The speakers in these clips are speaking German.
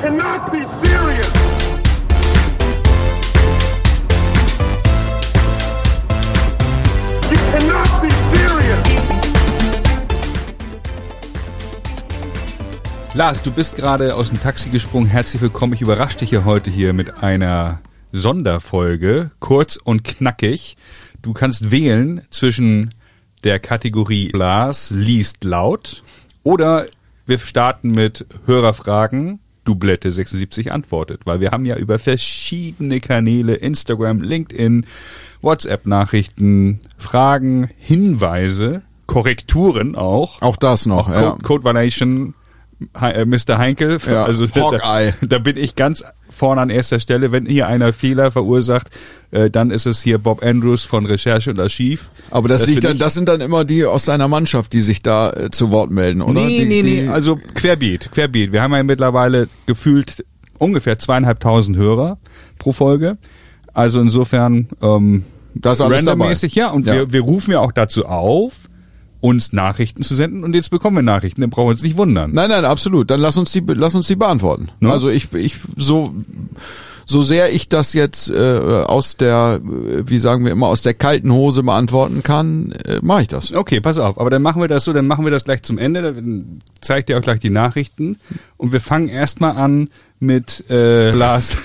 cannot be serious. You cannot be serious. Lars, du bist gerade aus dem Taxi gesprungen. Herzlich willkommen. Ich überrasche dich ja heute hier mit einer Sonderfolge, kurz und knackig. Du kannst wählen zwischen der Kategorie Lars liest laut oder wir starten mit Hörerfragen. Dublette 76 antwortet, weil wir haben ja über verschiedene Kanäle, Instagram, LinkedIn, WhatsApp-Nachrichten, Fragen, Hinweise, Korrekturen auch. Auch das noch, Auch ja. Code, Code Violation, Mr. Heinkel. Ja, Also da, da bin ich ganz vorne an erster Stelle. Wenn hier einer Fehler verursacht, äh, dann ist es hier Bob Andrews von Recherche und Archiv. Aber das, liegt bin dann, das sind dann immer die aus deiner Mannschaft, die sich da äh, zu Wort melden, oder? Nee, die, nee, die, nee, also querbeet, querbeet. Wir haben ja mittlerweile gefühlt ungefähr zweieinhalbtausend Hörer pro Folge. Also insofern ähm, Da ist alles randommäßig, dabei. ja. Und Ja. Wir, wir rufen ja auch dazu auf, uns Nachrichten zu senden. Und jetzt bekommen wir Nachrichten, dann brauchen wir uns nicht wundern. Nein, nein, absolut. Dann lass uns die, lass uns die beantworten. Ne? Also ich, ich, so, so sehr ich das jetzt äh, aus der, äh, wie sagen wir immer, aus der kalten Hose beantworten kann, äh, mache ich das. Okay, pass auf. Aber dann machen wir das so, dann machen wir das gleich zum Ende. Dann zeigt ihr auch gleich die Nachrichten. Und wir fangen erstmal an mit äh, Lars.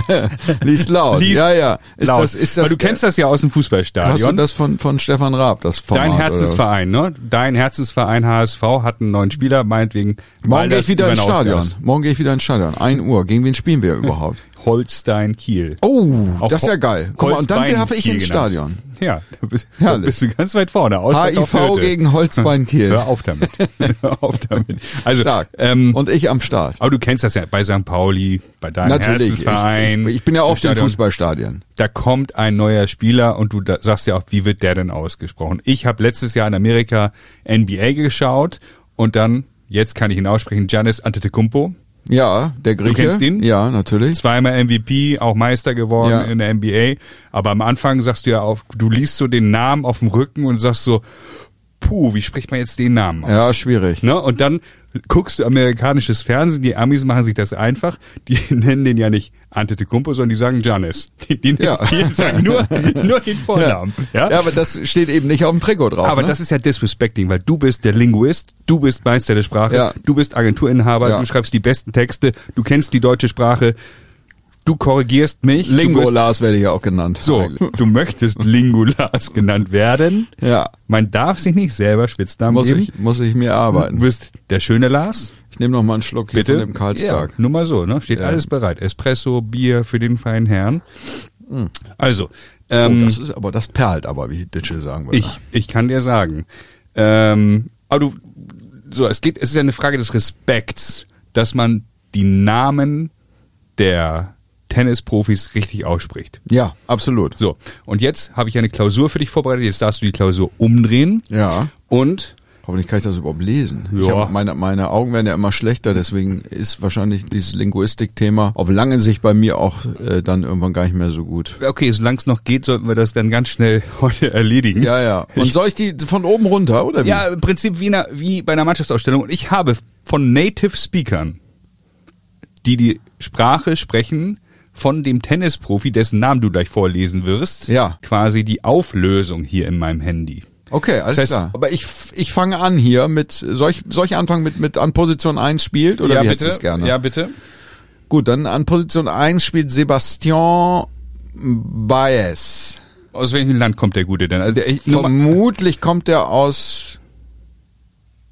Lies laut. Liest ja, ja. Ist laut. das, ist das, Weil du kennst das ja aus dem Fußballstadion. Hast du das von, von Stefan Raab, das Format? Dein Herzensverein, ne? Dein Herzensverein HSV hat einen neuen Spieler, meinetwegen. Morgen gehe ich wieder ins Stadion. Morgen gehe ich wieder ins Stadion. Ein Uhr. Gegen wen spielen wir überhaupt? Holstein Kiel. Oh, Auch das ist ja geil. Guck mal, und dann darf ich ins. Stadion. Ja, da bist, da bist du ganz weit vorne. HIV gegen Holzbein Kiel. Hör auf damit. Hör auf damit. Also, Stark. ähm, und ich am Start. aber du kennst das ja bei St. Pauli, bei deinem Natürlich. Ich, Herzensverein. ich, ich bin ja im oft in Stadion. Fußballstadien. da kommt ein neuer Spieler und du da sagst ja auch, wie wird der denn ausgesprochen? Ich habe letztes Jahr in Amerika NBA geschaut und dann, jetzt kann ich ihn aussprechen, Giannis Antetokounmpo, Ja, der Grieche. kennst ihn? Ja, natürlich. zweimal MVP, auch Meister geworden Ja. in der NBA. Aber am Anfang sagst du ja auch, du liest so den Namen auf dem Rücken und sagst so, puh, wie spricht man jetzt den Namen aus? Ja, schwierig. Ne? Und dann guckst du amerikanisches Fernsehen, die Amis machen sich das einfach, die nennen den ja nicht Antetokounmpo, sondern die sagen Giannis. Die, die, Ja. die sagen nur, nur den Vornamen. Ja? Ja, aber das steht eben nicht auf dem Trikot drauf. Aber ne? das ist ja disrespecting, weil du bist der Linguist, du bist Meister der Sprache, Ja. du bist Agenturinhaber, du schreibst die besten Texte, du kennst die deutsche Sprache, du korrigierst mich. du Lingo bist- Lars werde ich ja auch genannt. So, eigentlich. du möchtest Lingulas genannt werden. Ja. Man darf sich nicht selber Spitznamen Muss geben. ich, muss ich mir Du arbeiten. bist der schöne Lars. Ich nehme noch mal einen Schluck hier Bitte. von dem Karlsberg. Ja, nur mal so, ne? Steht Ja. alles bereit. Espresso, Bier für den feinen Herrn. Also, Oh, ähm, das ist aber, das perlt aber, wie Ditsche sagen würde. ich, ich kann dir sagen. Ähm, aber du, so, es geht, es ist ja eine Frage des Respekts, dass man die Namen der Tennisprofis richtig ausspricht. Ja, absolut. So, und jetzt habe ich eine Klausur für dich vorbereitet. Jetzt darfst du die Klausur umdrehen. Ja. Und Hoffentlich kann ich das überhaupt lesen. Ich Ja. hab, meine, meine Augen werden ja immer schlechter, deswegen ist wahrscheinlich dieses Linguistik-Thema auf lange Sicht bei mir auch äh, dann irgendwann gar nicht mehr so gut. okay, solange es noch geht, sollten wir das dann ganz schnell heute erledigen. Ja, ja. Und soll ich die von oben runter, oder wie? Ja, im Prinzip wie, einer, wie bei einer Mannschaftsausstellung. Und ich habe von Native Speakern, die die Sprache sprechen, von dem Tennisprofi, dessen Namen du gleich vorlesen wirst, Ja. quasi die Auflösung hier in meinem Handy. Okay, alles Das heißt- klar. Aber ich, ich fange an hier mit, soll ich, soll ich anfangen mit, mit an Position 1 spielt oder ja, wie bitte. hättest gerne? Ja, bitte. Gut, dann an Position 1 spielt Sebastian Baez. Aus welchem Land kommt der Gute denn? Also der, Vermutlich kommt er aus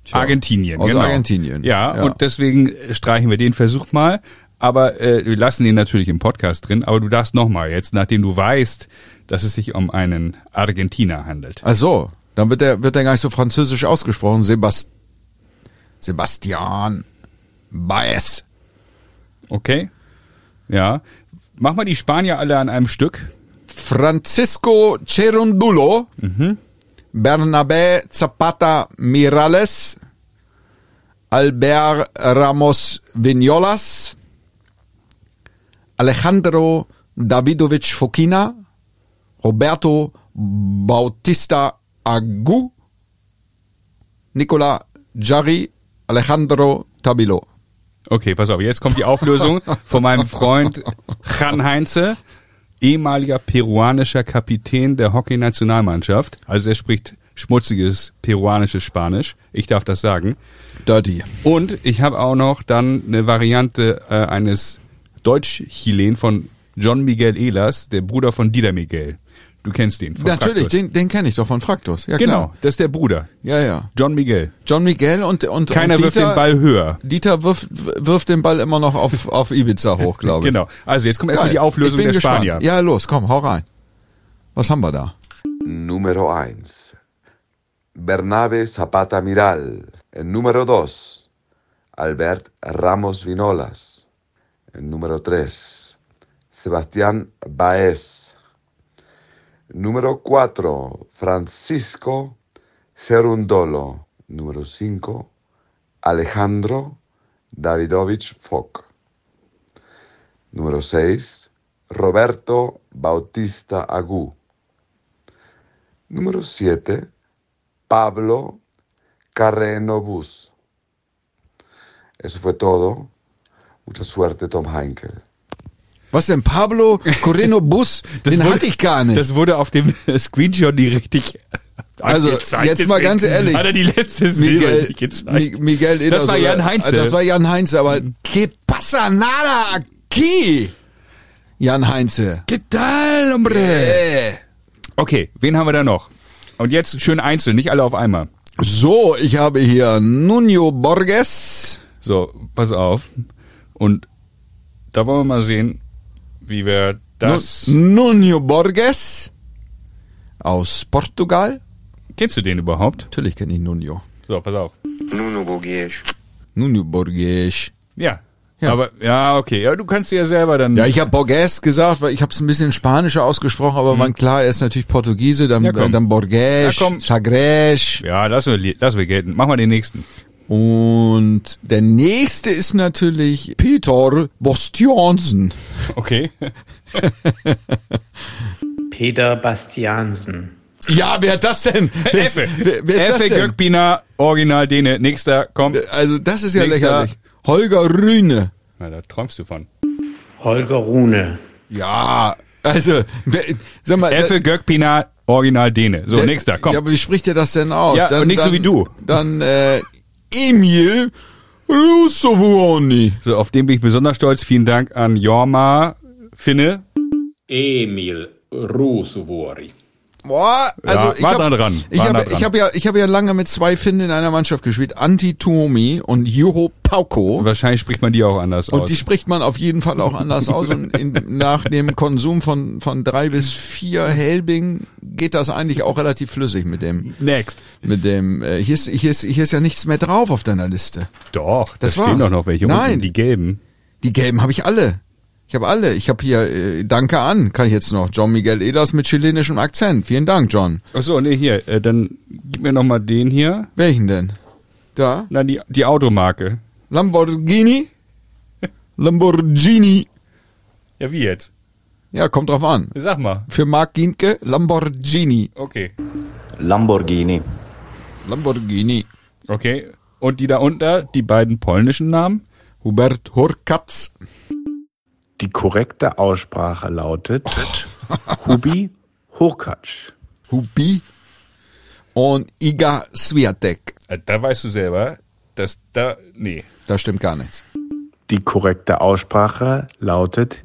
Tja, Argentinien. Aus genau. Argentinien. Ja, und deswegen streichen wir den Versuch mal. Aber äh, wir lassen ihn natürlich im Podcast drin. Aber du darfst nochmal jetzt, nachdem du weißt, dass es sich um einen Argentiner handelt. Ach so, dann wird der, wird der gar nicht so französisch ausgesprochen. Sebast Sebastian Baez. Okay? Ja. Mach mal die Spanier alle an einem Stück. Francisco Cherundulo. Bernabé Zapata Mirales. Albert Ramos Vignolas. Alejandro Davidovich Fokina. Roberto Bautista Agu. Nicola Jari Alejandro Tabilo. Okay, pass auf, jetzt kommt die Auflösung von meinem Freund Jan Heinze, ehemaliger peruanischer Kapitän der Hockey-Nationalmannschaft. Also er spricht schmutziges peruanisches Spanisch. Ich darf das sagen. Dirty. Und ich habe auch noch dann eine Variante äh, eines Deutsch-Chilen von John Miguel Ehlers, der Bruder von Dieter Miguel. Du kennst den. Von Natürlich, Fraktus. den, den kenne ich doch von Fraktus. Ja, Genau, klar. das ist der Bruder. Ja, ja. John Miguel. John Miguel und, und, Keiner und wirft Dieter, den Ball höher. Dieter wirft, wirft den Ball immer noch auf, auf Ibiza hoch, glaube ich. Genau. Also jetzt kommt erstmal die Auflösung ich bin der gespannt. Spanier. Ja, los, komm, hau rein. Was haben wir da? Número 1. Bernabe Zapata Miral. Número 2. Albert Ramos Vinolas. Número 3. Sebastián Baez. Número 4. Francisco Cerundolo. Número 5. Alejandro Davidovich Fock. Número 6. Roberto Bautista Agú. Número 7. Pablo Carreno Bus. Eso fue todo. Mucha suerte, Tom Heinkel. Was denn, Pablo Correno Bus? Den wurde- hatte ich gar nicht. Das wurde auf dem Screenshot nie richtig Also, jetzt mal ganz ehrlich. Hat er die letzte Miguel, nicht. Mi- Miguel Das Ehlers war Jan Heinze. Das war Jan Heinze, aber que pasa nada aquí? Jan Heinze. ¿Qué tal, hombre? Äh. Okay, wen haben wir da noch? Und jetzt schön einzeln, nicht alle auf einmal. So, ich habe hier Nuno Borges. So, pass auf. Und da wollen wir mal sehen, wie wir das. Nu- Nuno Borges aus Portugal. Kennst du den überhaupt? Natürlich kenne ich Nuno. So, pass auf. Nuno Bogues. Nuno Borges. Ja. Ja. Aber ja, okay. Ja, du kannst dir ja selber dann. Ja, ich habe Borges gesagt, weil ich habe es ein bisschen spanischer ausgesprochen, aber man klar, er ist natürlich Portugiese, dann, Mhm. Ja, komm. dann Borges, Ja. Sagres. Ja, lassen wir, lassen wir gelten. Machen wir den nächsten. Und der nächste ist natürlich Peter Bostjonsen. Okay. Peter Bastiansen. Ja, wer hat das denn? Wer, Effe. wer, wer ist Effe denn? Göckbiner, Original Dene. Nächster, komm. Also das ist ja Nächster. lächerlich. Holger Rühne. Na, da träumst du von. Holger Rune. Ja, also, wer, sag mal. Effe Göckbiner, Original Dene. So, der- nächster, komm. Ja, aber wie spricht er das denn aus? Ja, und nicht so wie du. Dann äh, Emil Russovoni. So, auf den bin ich besonders stolz. Vielen Dank an Jorma Finne. Emil Ruusuvuori. Boah, also Ja, ich war habe dran, ich habe ich habe ja ich habe ja lange mit zwei Finnen in einer Mannschaft gespielt, Antti Tuomi und Juho Pauko. Wahrscheinlich spricht man die auch anders Und aus. die spricht man auf jeden Fall auch anders aus. Und in, nach dem Konsum von, von drei bis vier Helbing geht das eigentlich auch relativ flüssig mit dem, Next. mit dem, äh, hier ist, hier ist, hier ist ja nichts mehr drauf auf deiner Liste. Doch, da Das stehen war's. doch noch welche Nein. unten, die gelben. Die gelben habe ich alle. Ich habe alle. Ich habe hier, äh, danke an, kann ich jetzt noch. John Miguel Ehlers mit chilenischem Akzent. Vielen Dank, John. Ach so, nee, hier, äh, dann gib mir noch mal den hier. Welchen denn? Da? Na, die, die Automarke. Lamborghini? Lamborghini. Ja, wie jetzt? Ja, kommt drauf an. Sag mal. Für Mark Ginke, Lamborghini. Okay. Lamborghini. Lamborghini. Okay. Und die da unter, die beiden polnischen Namen? Hubert Hurkacz. Die korrekte Aussprache lautet Hubi Hurkacz. Hubi und Iga Swiatek. Äh, Da weißt du selber, dass da, nee. Da stimmt gar nichts. Die korrekte Aussprache lautet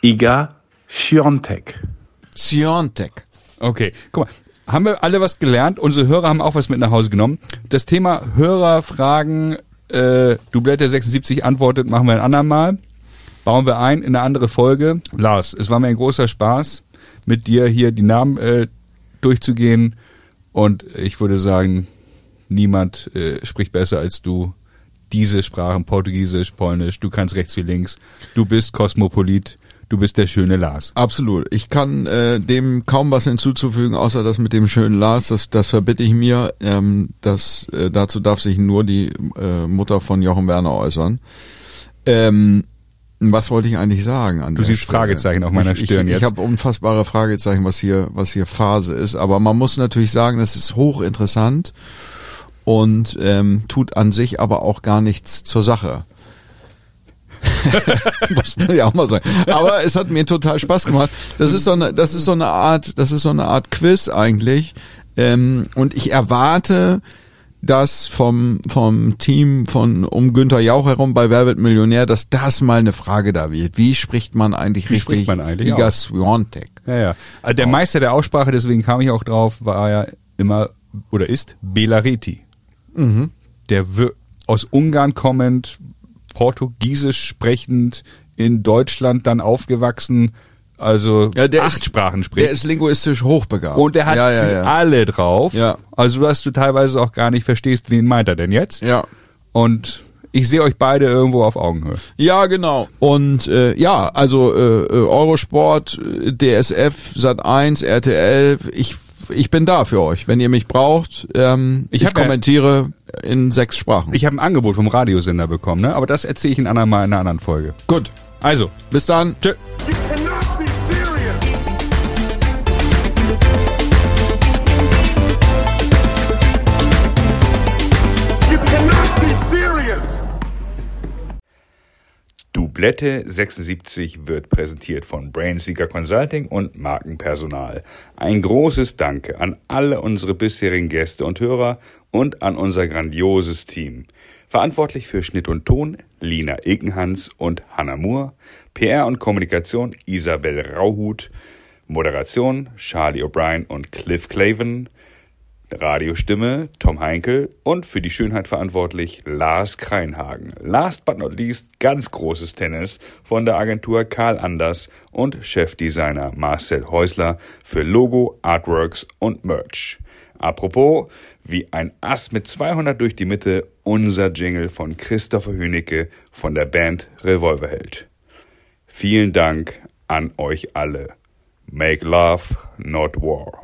Iga Świątek. Siontek. Okay, guck mal. Haben wir alle was gelernt? Unsere Hörer haben auch was mit nach Hause genommen. Das Thema Hörerfragen, äh, du Blätter 76 antwortet, machen wir ein andermal. Bauen wir ein in eine andere Folge. Lars, es war mir ein großer Spaß, mit dir hier die Namen äh, durchzugehen. Und ich würde sagen, niemand äh, spricht besser als du diese Sprachen, Portugiesisch, Polnisch. Du kannst rechts wie links. Du bist Kosmopolit. Du bist der schöne Lars. Absolut. Ich kann äh, dem kaum was hinzuzufügen, außer das mit dem schönen Lars. Das, das verbitte ich mir. Ähm, das, äh, dazu darf sich nur die äh, Mutter von Jochen Werner äußern. Ähm, was wollte ich eigentlich sagen? An Du siehst Stelle? Fragezeichen auf meiner ich, Stirn ich, jetzt. Ich habe unfassbare Fragezeichen, was hier, was hier Phase ist. Aber man muss natürlich sagen, das ist hochinteressant und ähm, tut an sich aber auch gar nichts zur Sache. muss man ja auch mal sagen. Aber es hat mir total Spaß gemacht. Das ist so eine, das ist so eine Art, das ist so eine Art Quiz eigentlich. Ähm, und ich erwarte, dass vom, vom Team von um Günther Jauch herum bei Wer wird Millionär, dass das mal eine Frage da wird. Wie spricht man eigentlich Wie richtig spricht man eigentlich Iga? Swiatek? Ja, ja. Also der Meister der Aussprache, deswegen kam ich auch drauf, war ja immer oder ist Belareti. Mhm. Der aus Ungarn kommend, Portugiesisch sprechend, in Deutschland dann aufgewachsen, also Ja, der acht ist- Sprachen spricht. Der ist linguistisch hochbegabt. und der hat ja, ja, sie ja. alle drauf. Ja. Also dass du teilweise auch gar nicht verstehst, wen meint er denn jetzt. Ja. Und ich sehe euch beide irgendwo auf Augenhöhe. Ja, genau. Und äh, ja, also äh, äh, Eurosport, DSF, Sat1, RTL, ich ich bin da für euch, wenn ihr mich braucht. Ähm, Ich ich hab ja- kommentiere in sechs Sprachen. Ich habe ein Angebot vom Radiosender bekommen, ne? aber das erzähle ich ein andermal in einer anderen Folge. Gut, Also, bis dann. tschö. Dublette 76 wird präsentiert von Brainseeker Consulting und Markenpersonal. Ein großes Danke an alle unsere bisherigen Gäste und Hörer und an unser grandioses Team. Verantwortlich für Schnitt und Ton Lina Ekenhans und Hannah Moore, PR und Kommunikation Isabel Rauhut, Moderation Charlie O'Brien und Cliff Claven, Radiostimme Tom Heinkel und für die Schönheit verantwortlich Lars Kreinhagen. Last but not least ganz großes Tennis von der Agentur Karl Anders und Chefdesigner Marcel Häusler für Logo, Artworks und Merch. Apropos, wie ein Ass mit 200 durch die Mitte, unser Jingle von Christopher Hünecke von der Band Revolverheld. Vielen Dank an euch alle. Make love, not war.